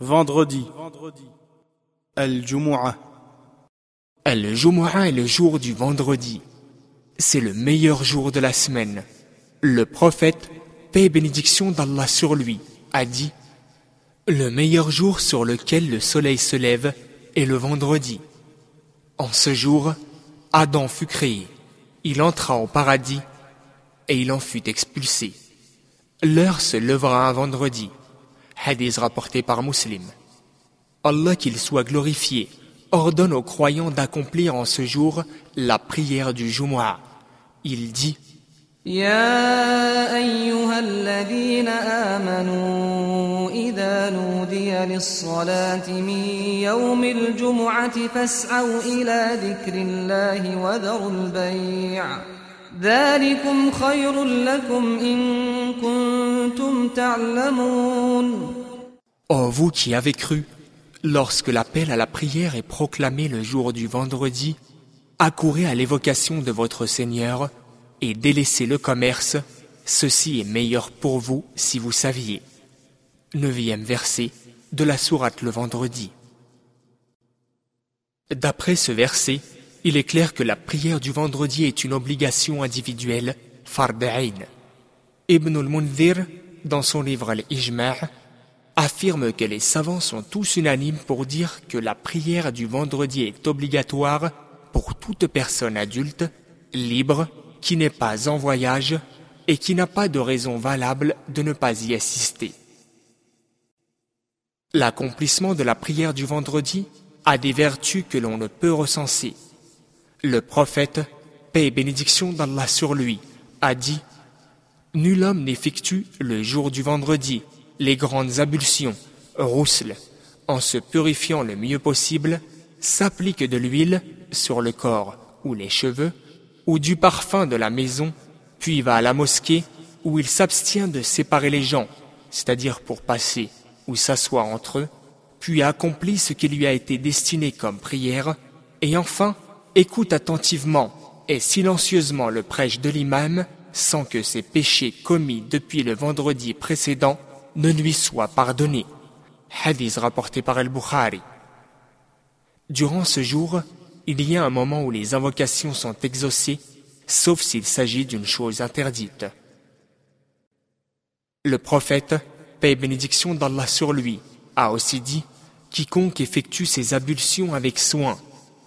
Vendredi. Al-Jumu'ah. Al-Jumu'ah est le jour du vendredi. C'est le meilleur jour de la semaine. Le prophète, paix et bénédiction d'Allah sur lui, a dit Le meilleur jour sur lequel le soleil se lève est le vendredi. En ce jour, Adam fut créé. Il entra au paradis et il en fut expulsé. L'heure se levera un vendredi. Hadith rapporté par Muslim. Allah qu'il soit glorifié ordonne aux croyants d'accomplir en ce jour la prière du Jumu'ah. Il dit يا أيها الذين آمنوا إذا نودي للصلاة من يوم الجمعة فاسعوا إلى ذكر الله وذروا البيع ذلكم خير لكم إن كنتم تعلمون Ô vous qui avez cru, lorsque l'appel à la prière est proclamé le jour du vendredi, accourez à l'évocation de votre Seigneur et délaissez le commerce, ceci est meilleur pour vous si vous saviez. Neuvième verset de la sourate le vendredi. D'après ce verset, il est clair que la prière du vendredi est une obligation individuelle, farda'in. Ibn al-Mundhir, dans son livre Al-Ijma', affirme que les savants sont tous unanimes pour dire que la prière du vendredi est obligatoire pour toute personne adulte, libre, qui n'est pas en voyage et qui n'a pas de raison valable de ne pas y assister. L'accomplissement de la prière du vendredi a des vertus que l'on ne peut recenser. Le prophète, paix et bénédiction d'Allah sur lui, a dit Nul homme n'effectue le jour du vendredi les grandes ablutions, roussel, en se purifiant le mieux possible, s'applique de l'huile sur le corps ou les cheveux, ou du parfum de la maison, puis va à la mosquée où il s'abstient de séparer les gens, c'est-à-dire pour passer ou s'asseoir entre eux, puis accomplit ce qui lui a été destiné comme prière, et enfin écoute attentivement et silencieusement le prêche de l'imam sans que ses péchés commis depuis le vendredi précédent ne lui soient pardonnés. Hadith rapporté par Al-Bukhari. Durant ce jour, il y a un moment où les invocations sont exaucées, sauf s'il s'agit d'une chose interdite. Le prophète, paix et bénédiction d'Allah sur lui, a aussi dit Quiconque effectue ses ablutions avec soin,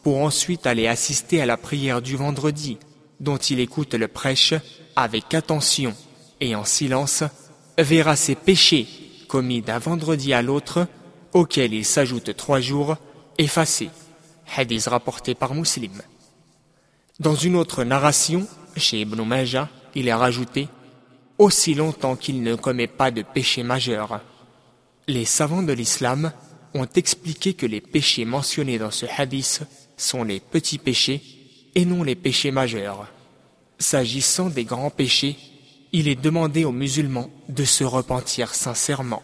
pour ensuite aller assister à la prière du vendredi, dont il écoute le prêche avec attention et en silence, verra ses péchés commis d'un vendredi à l'autre, auxquels il s'ajoute trois jours, effacés. Hadith rapporté par Muslim. Dans une autre narration, chez Ibn Majah, il est rajouté aussi longtemps qu'il ne commet pas de péché majeur. Les savants de l'islam ont expliqué que les péchés mentionnés dans ce hadith sont les petits péchés et non les péchés majeurs. S'agissant des grands péchés, il est demandé aux musulmans de se repentir sincèrement.